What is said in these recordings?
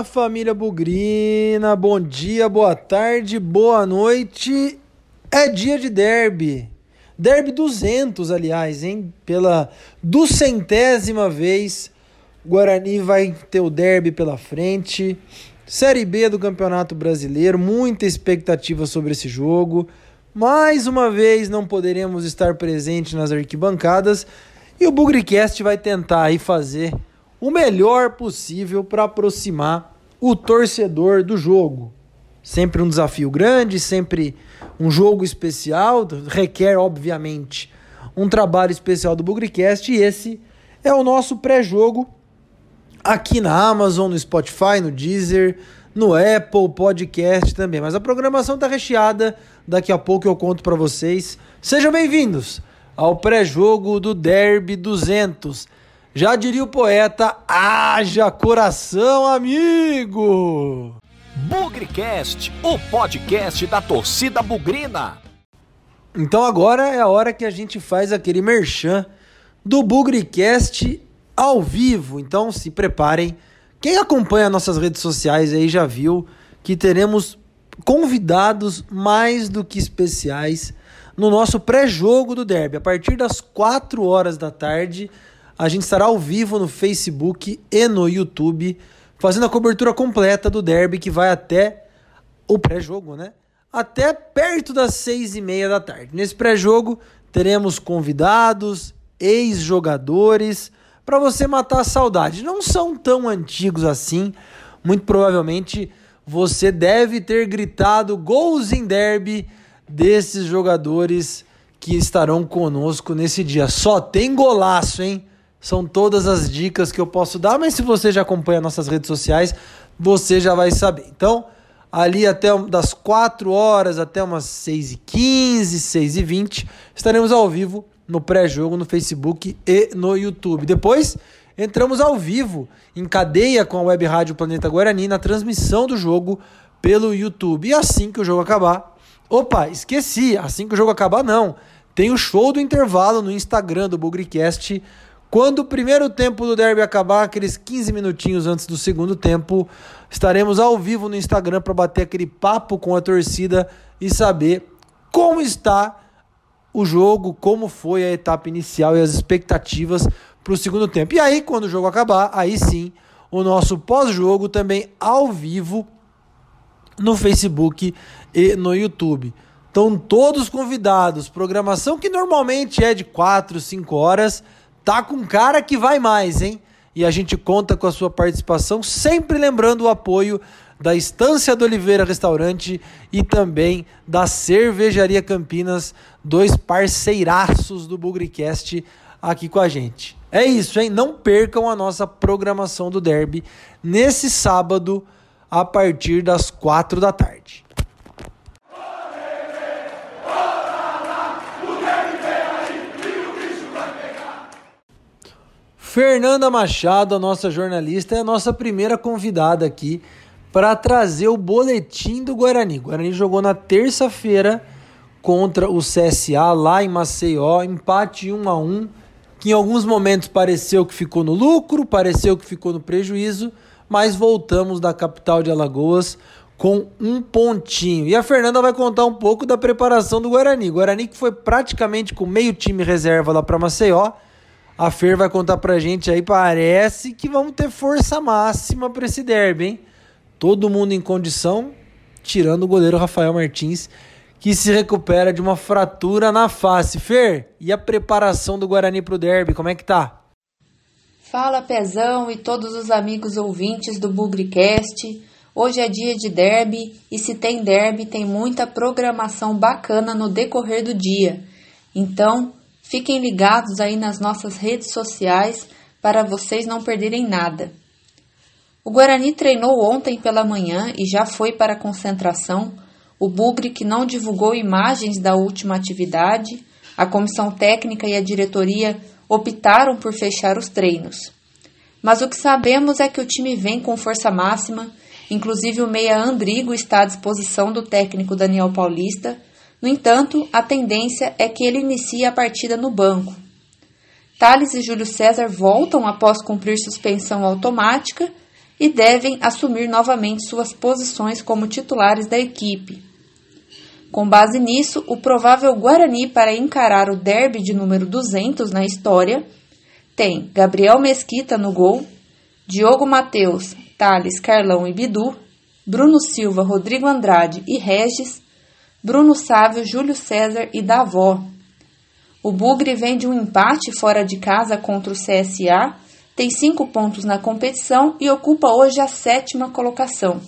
Fala família Bugrina, bom dia, boa tarde, boa noite. É dia de derby. Derby 200, aliás, hein? Pela duzentésima vez, Guarani vai ter o derby pela frente. Série B do Campeonato Brasileiro, muita expectativa sobre esse jogo. Mais uma vez não poderemos estar presentes nas arquibancadas e o Bugricast vai tentar aí fazer o melhor possível para aproximar o torcedor do jogo. Sempre um desafio grande, sempre um jogo especial, requer, obviamente, um trabalho especial do Bugricast e esse é o nosso pré-jogo aqui na Amazon, no Spotify, no Deezer, no Apple Podcast também. Mas a programação está recheada, daqui a pouco eu conto para vocês. Sejam bem-vindos ao pré-jogo do Derby 200 já diria o poeta, haja coração, amigo! Bugrecast, o podcast da torcida bugrina. Então agora é a hora que a gente faz aquele merchan do Bugrecast ao vivo. Então se preparem. Quem acompanha nossas redes sociais aí já viu que teremos convidados mais do que especiais no nosso pré-jogo do Derby. A partir das 4 horas da tarde, a gente estará ao vivo no Facebook e no YouTube, fazendo a cobertura completa do derby que vai até o pré-jogo, né? Até perto das seis e meia da tarde. Nesse pré-jogo teremos convidados, ex-jogadores, para você matar a saudade. Não são tão antigos assim, muito provavelmente você deve ter gritado gols em derby desses jogadores que estarão conosco nesse dia. Só tem golaço, hein? São todas as dicas que eu posso dar, mas se você já acompanha nossas redes sociais, você já vai saber. Então, ali até das 4 horas até umas 6 e 15, 6 e 20, estaremos ao vivo no pré-jogo no Facebook e no YouTube. Depois, entramos ao vivo em cadeia com a Web Rádio Planeta Guarani na transmissão do jogo pelo YouTube. E assim que o jogo acabar, opa, esqueci, assim que o jogo acabar não, tem o show do intervalo no Instagram do Bugricast quando o primeiro tempo do derby acabar, aqueles 15 minutinhos antes do segundo tempo, estaremos ao vivo no Instagram para bater aquele papo com a torcida e saber como está o jogo, como foi a etapa inicial e as expectativas para o segundo tempo. E aí, quando o jogo acabar, aí sim, o nosso pós-jogo também ao vivo no Facebook e no YouTube. Estão todos convidados. Programação que normalmente é de 4, 5 horas tá com cara que vai mais, hein? E a gente conta com a sua participação, sempre lembrando o apoio da Estância do Oliveira Restaurante e também da Cervejaria Campinas, dois parceiraços do Bugricast aqui com a gente. É isso, hein? Não percam a nossa programação do Derby nesse sábado a partir das quatro da tarde. Fernanda Machado, a nossa jornalista, é a nossa primeira convidada aqui para trazer o boletim do Guarani. O Guarani jogou na terça-feira contra o CSA lá em Maceió, empate 1 a 1, que em alguns momentos pareceu que ficou no lucro, pareceu que ficou no prejuízo, mas voltamos da capital de Alagoas com um pontinho. E a Fernanda vai contar um pouco da preparação do Guarani. O Guarani que foi praticamente com meio time reserva lá para Maceió a Fer vai contar pra gente aí, parece que vamos ter força máxima para esse derby, hein? Todo mundo em condição, tirando o goleiro Rafael Martins, que se recupera de uma fratura na face. Fer, e a preparação do Guarani pro derby, como é que tá? Fala Pezão e todos os amigos ouvintes do Bugricast. Hoje é dia de derby e se tem derby tem muita programação bacana no decorrer do dia. Então, Fiquem ligados aí nas nossas redes sociais para vocês não perderem nada. O Guarani treinou ontem pela manhã e já foi para a concentração. O Bugre, que não divulgou imagens da última atividade, a comissão técnica e a diretoria optaram por fechar os treinos. Mas o que sabemos é que o time vem com força máxima, inclusive o meia Andrigo está à disposição do técnico Daniel Paulista no entanto, a tendência é que ele inicie a partida no banco. Thales e Júlio César voltam após cumprir suspensão automática e devem assumir novamente suas posições como titulares da equipe. Com base nisso, o provável Guarani para encarar o derby de número 200 na história tem Gabriel Mesquita no gol, Diogo Mateus, Thales, Carlão e Bidu, Bruno Silva, Rodrigo Andrade e Regis, Bruno Sávio, Júlio César e Davó. O Bugre vem de um empate fora de casa contra o CSA, tem cinco pontos na competição e ocupa hoje a sétima colocação.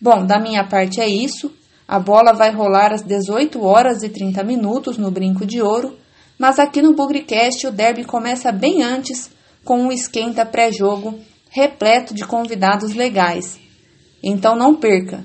Bom, da minha parte é isso. A bola vai rolar às 18 horas e 30 minutos no Brinco de Ouro, mas aqui no Bugrecast o derby começa bem antes, com um esquenta pré-jogo repleto de convidados legais. Então não perca!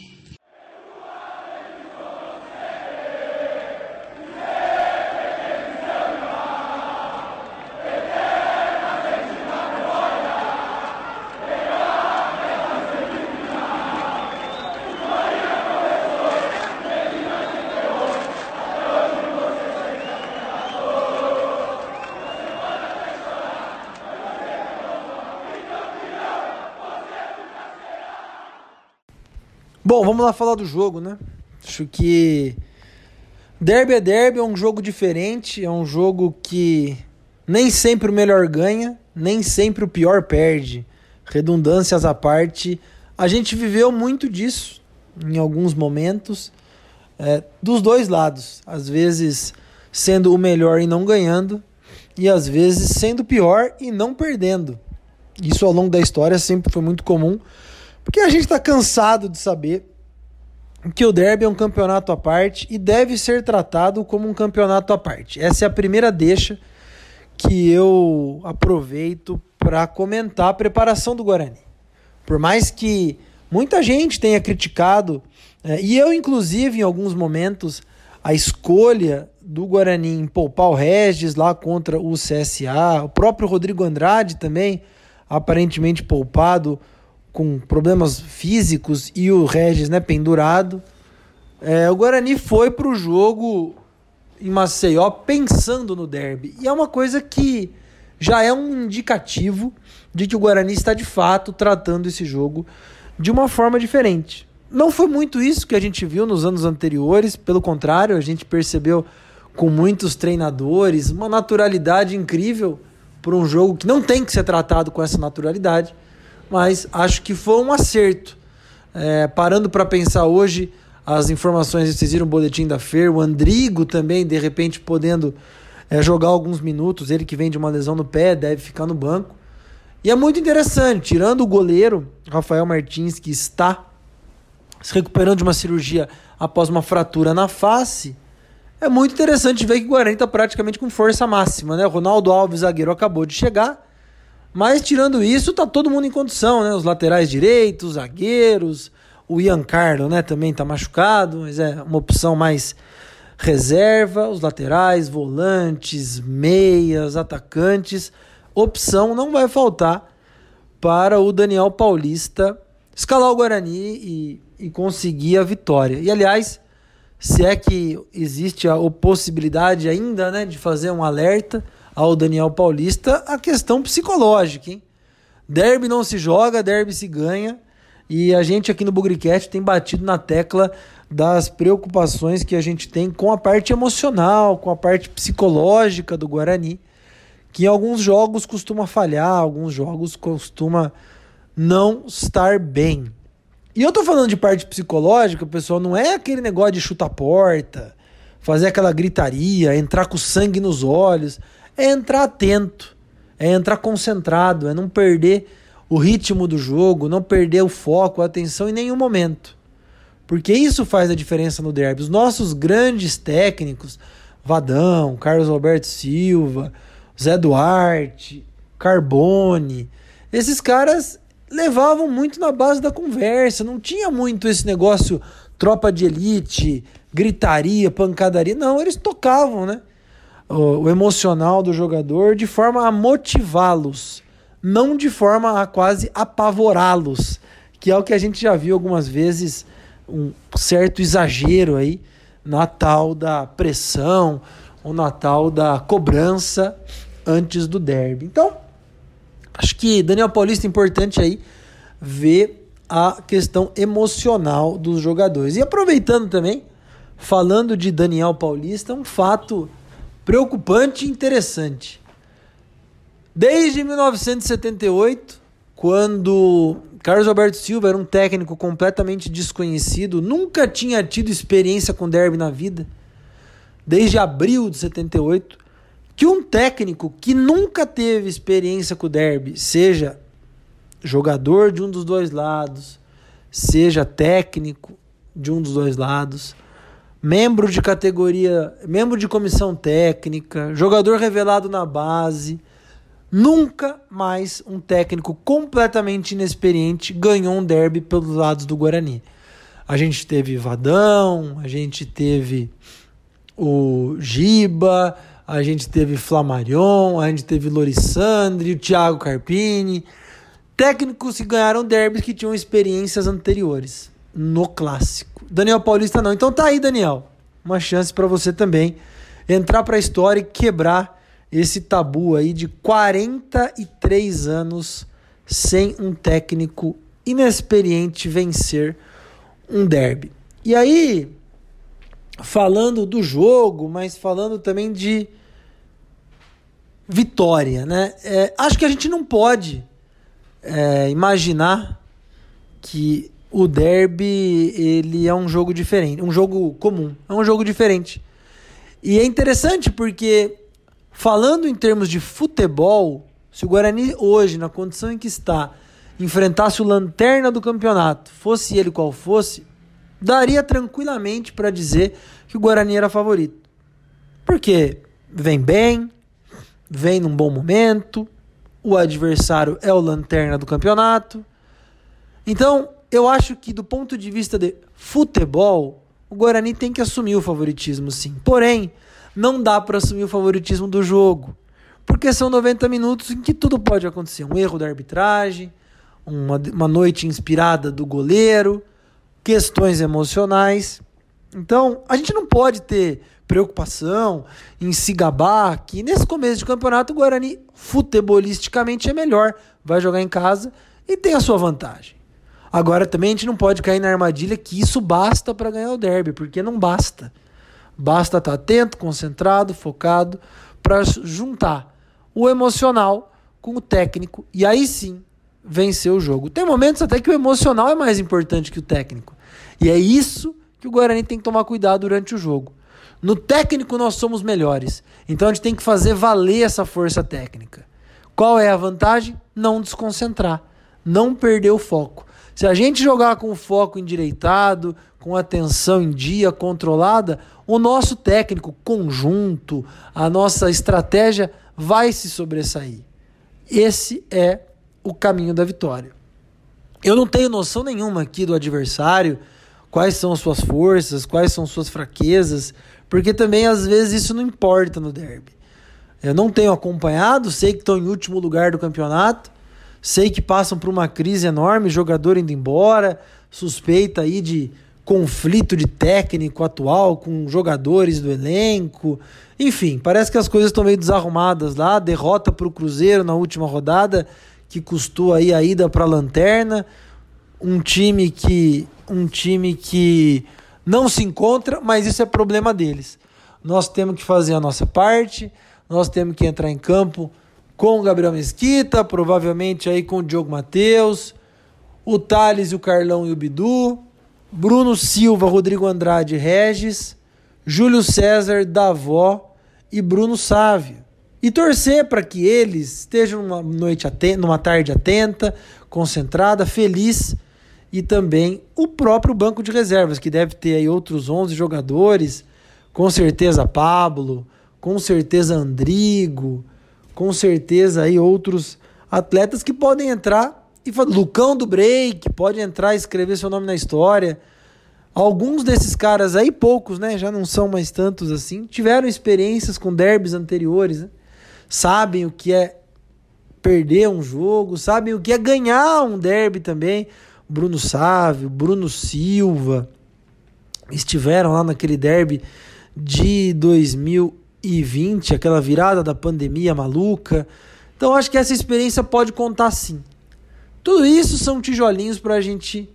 Bom, vamos lá falar do jogo, né? Acho que Derby é derby, é um jogo diferente, é um jogo que nem sempre o melhor ganha, nem sempre o pior perde. Redundâncias à parte, a gente viveu muito disso em alguns momentos, é, dos dois lados. Às vezes sendo o melhor e não ganhando, e às vezes sendo o pior e não perdendo. Isso ao longo da história sempre foi muito comum. Porque a gente está cansado de saber que o derby é um campeonato à parte e deve ser tratado como um campeonato à parte. Essa é a primeira deixa que eu aproveito para comentar a preparação do Guarani. Por mais que muita gente tenha criticado, é, e eu, inclusive, em alguns momentos, a escolha do Guarani em poupar o Regis lá contra o CSA, o próprio Rodrigo Andrade também, aparentemente poupado com problemas físicos e o Regis né, pendurado. É, o Guarani foi para o jogo em Maceió pensando no derby. E é uma coisa que já é um indicativo de que o Guarani está de fato tratando esse jogo de uma forma diferente. Não foi muito isso que a gente viu nos anos anteriores, pelo contrário, a gente percebeu com muitos treinadores uma naturalidade incrível para um jogo que não tem que ser tratado com essa naturalidade mas acho que foi um acerto. É, parando para pensar hoje, as informações, vocês viram o boletim da FER, o Andrigo também, de repente, podendo é, jogar alguns minutos, ele que vem de uma lesão no pé, deve ficar no banco. E é muito interessante, tirando o goleiro, Rafael Martins, que está se recuperando de uma cirurgia após uma fratura na face, é muito interessante ver que o Guarani está praticamente com força máxima, né? Ronaldo Alves, zagueiro, acabou de chegar, mas tirando isso, tá todo mundo em condição, né? Os laterais direitos, zagueiros, o Ian Carlo, né, também tá machucado, mas é uma opção mais reserva, os laterais, volantes, meias, atacantes, opção não vai faltar para o Daniel Paulista escalar o Guarani e, e conseguir a vitória. E aliás, se é que existe a possibilidade ainda, né, de fazer um alerta, ao Daniel Paulista a questão psicológica, hein? Derby não se joga, derby se ganha. E a gente aqui no Bugricast tem batido na tecla das preocupações que a gente tem com a parte emocional, com a parte psicológica do Guarani, que em alguns jogos costuma falhar, alguns jogos costuma não estar bem. E eu tô falando de parte psicológica, pessoal, não é aquele negócio de chutar porta, fazer aquela gritaria, entrar com sangue nos olhos é entrar atento, é entrar concentrado, é não perder o ritmo do jogo, não perder o foco, a atenção em nenhum momento. Porque isso faz a diferença no derby. Os nossos grandes técnicos, Vadão, Carlos Alberto Silva, Zé Duarte, Carbone, esses caras levavam muito na base da conversa, não tinha muito esse negócio tropa de elite, gritaria, pancadaria, não, eles tocavam, né? O, emocional do jogador de forma a motivá-los, não de forma a quase apavorá-los, que é o que a gente já viu algumas vezes um certo exagero aí na tal da pressão ou na tal da cobrança antes do derby. Então, Acho que Daniel Paulista é importante aí ver a questão emocional dos jogadores. E aproveitando também, falando de Daniel Paulista, um fato preocupante e interessante. Desde 1978, quando Carlos Alberto Silva era um técnico completamente desconhecido, nunca tinha tido experiência com derby na vida, desde abril de 78, que um técnico que nunca teve experiência com derby, seja jogador de um dos dois lados, seja técnico de um dos dois lados, membro de categoria, membro de comissão técnica, jogador revelado na base, nunca mais um técnico completamente inexperiente ganhou um derby pelos lados do Guarani. A gente teve Vadão, a gente teve o Giba, a gente teve Flamarion, a gente teve Lorissandre, o Thiago Carpini. Técnicos que ganharam derbys que tinham experiências anteriores no clássico. Daniel Paulista não. Então tá aí, Daniel. Uma chance para você também entrar para a história e quebrar esse tabu aí de 43 anos sem um técnico inexperiente vencer um derby. E aí, falando do jogo, mas falando também de vitória, né? É, acho que a gente não pode é, imaginar que o derby ele é um jogo diferente, um jogo comum, é um jogo diferente. E é interessante porque falando em termos de futebol, se o Guarani hoje, na condição em que está, enfrentasse o lanterna do campeonato, fosse ele qual fosse, daria tranquilamente para dizer que o Guarani era favorito. Porque vem bem, vem num bom momento, o adversário é o lanterna do campeonato. Então, eu acho que do ponto de vista de futebol, o Guarani tem que assumir o favoritismo sim. Porém, não dá para assumir o favoritismo do jogo, porque são 90 minutos em que tudo pode acontecer. Um erro da arbitragem, uma, uma noite inspirada do goleiro, questões emocionais. Então, a gente não pode ter preocupação em se gabar que nesse começo de campeonato o Guarani futebolisticamente é melhor, vai jogar em casa e tem a sua vantagem. Agora também a gente não pode cair na armadilha que isso basta para ganhar o derby, porque não basta. Basta estar tá atento, concentrado, focado para juntar o emocional com o técnico e aí sim vencer o jogo. Tem momentos até que o emocional é mais importante que o técnico. E é isso que o Guarani tem que tomar cuidado durante o jogo. No técnico nós somos melhores. Então a gente tem que fazer valer essa força técnica. Qual é a vantagem? Não desconcentrar, não perder o foco. Se a gente jogar com foco endireitado, com atenção em dia, controlada, o nosso técnico conjunto, a nossa estratégia vai se sobressair. Esse é o caminho da vitória. Eu não tenho noção nenhuma aqui do adversário, quais são suas forças, quais são suas fraquezas, porque também às vezes isso não importa no derby. Eu não tenho acompanhado, sei que estão em último lugar do campeonato, sei que passam por uma crise enorme, jogador indo embora, suspeita aí de conflito de técnico atual com jogadores do elenco. Enfim, parece que as coisas estão meio desarrumadas lá. Derrota para o Cruzeiro na última rodada, que custou aí a ida para a lanterna. Um time que um time que não se encontra, mas isso é problema deles. Nós temos que fazer a nossa parte, nós temos que entrar em campo com Gabriel Mesquita, provavelmente aí com o Diogo Matheus, o Thales o Carlão e o Bidu, Bruno Silva, Rodrigo Andrade Regis, Júlio César, Davó e Bruno Sávio. E torcer para que eles estejam numa noite atenta, numa tarde atenta, concentrada, feliz e também o próprio banco de reservas, que deve ter aí outros 11 jogadores, com certeza Pablo, com certeza Andrigo, com certeza aí outros atletas que podem entrar e Lucão do Break pode entrar e escrever seu nome na história. Alguns desses caras aí, poucos, né, já não são mais tantos assim, tiveram experiências com derbys anteriores, né? sabem o que é perder um jogo, sabem o que é ganhar um derby também. Bruno Sávio, Bruno Silva, estiveram lá naquele derby de 2020, aquela virada da pandemia maluca. Então acho que essa experiência pode contar sim. Tudo isso são tijolinhos para a gente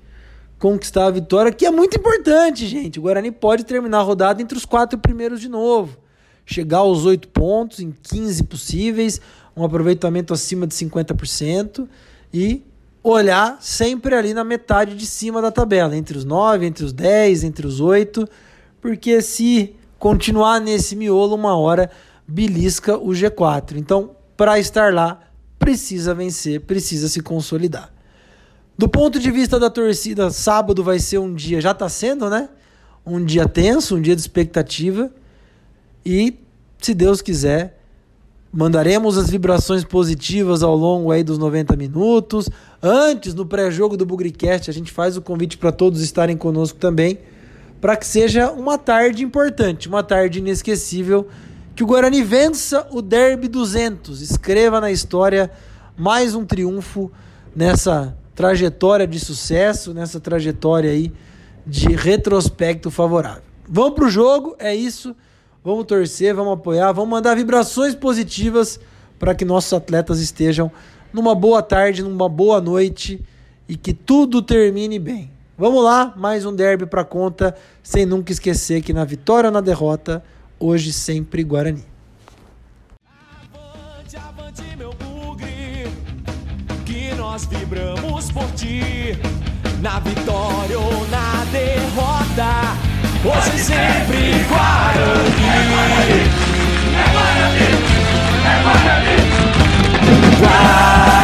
conquistar a vitória, que é muito importante, gente. O Guarani pode terminar a rodada entre os quatro primeiros de novo. Chegar aos oito pontos em 15 possíveis, um aproveitamento acima de 50% e olhar sempre ali na metade de cima da tabela, entre os nove, entre os dez, entre os oito, porque se continuar nesse miolo, uma hora belisca o G4. Então, para estar lá, precisa vencer, precisa se consolidar. Do ponto de vista da torcida, sábado vai ser um dia, já está sendo, né? Um dia tenso, um dia de expectativa. E, se Deus quiser, mandaremos as vibrações positivas ao longo aí dos 90 minutos. Antes, no pré-jogo do Bugricast, a gente faz o convite para todos estarem conosco também, para que seja uma tarde importante, uma tarde inesquecível, que o Guarani vença o Derby 200, escreva na história mais um triunfo nessa trajetória de sucesso, nessa trajetória aí de retrospecto favorável. Vamos pro jogo, é isso. Vamos torcer, vamos apoiar, vamos mandar vibrações positivas para que nossos atletas estejam numa boa tarde, numa boa noite e que tudo termine bem. Vamos lá, mais um derby para conta, sem nunca esquecer que na vitória ou na derrota, hoje sempre Guarani. Avante, avante meu bugre, que nós vibramos por ti, na vitória ou na derrota, hoje sempre Guarani. É Guarani, é Guarani, é Guarani. Guarani.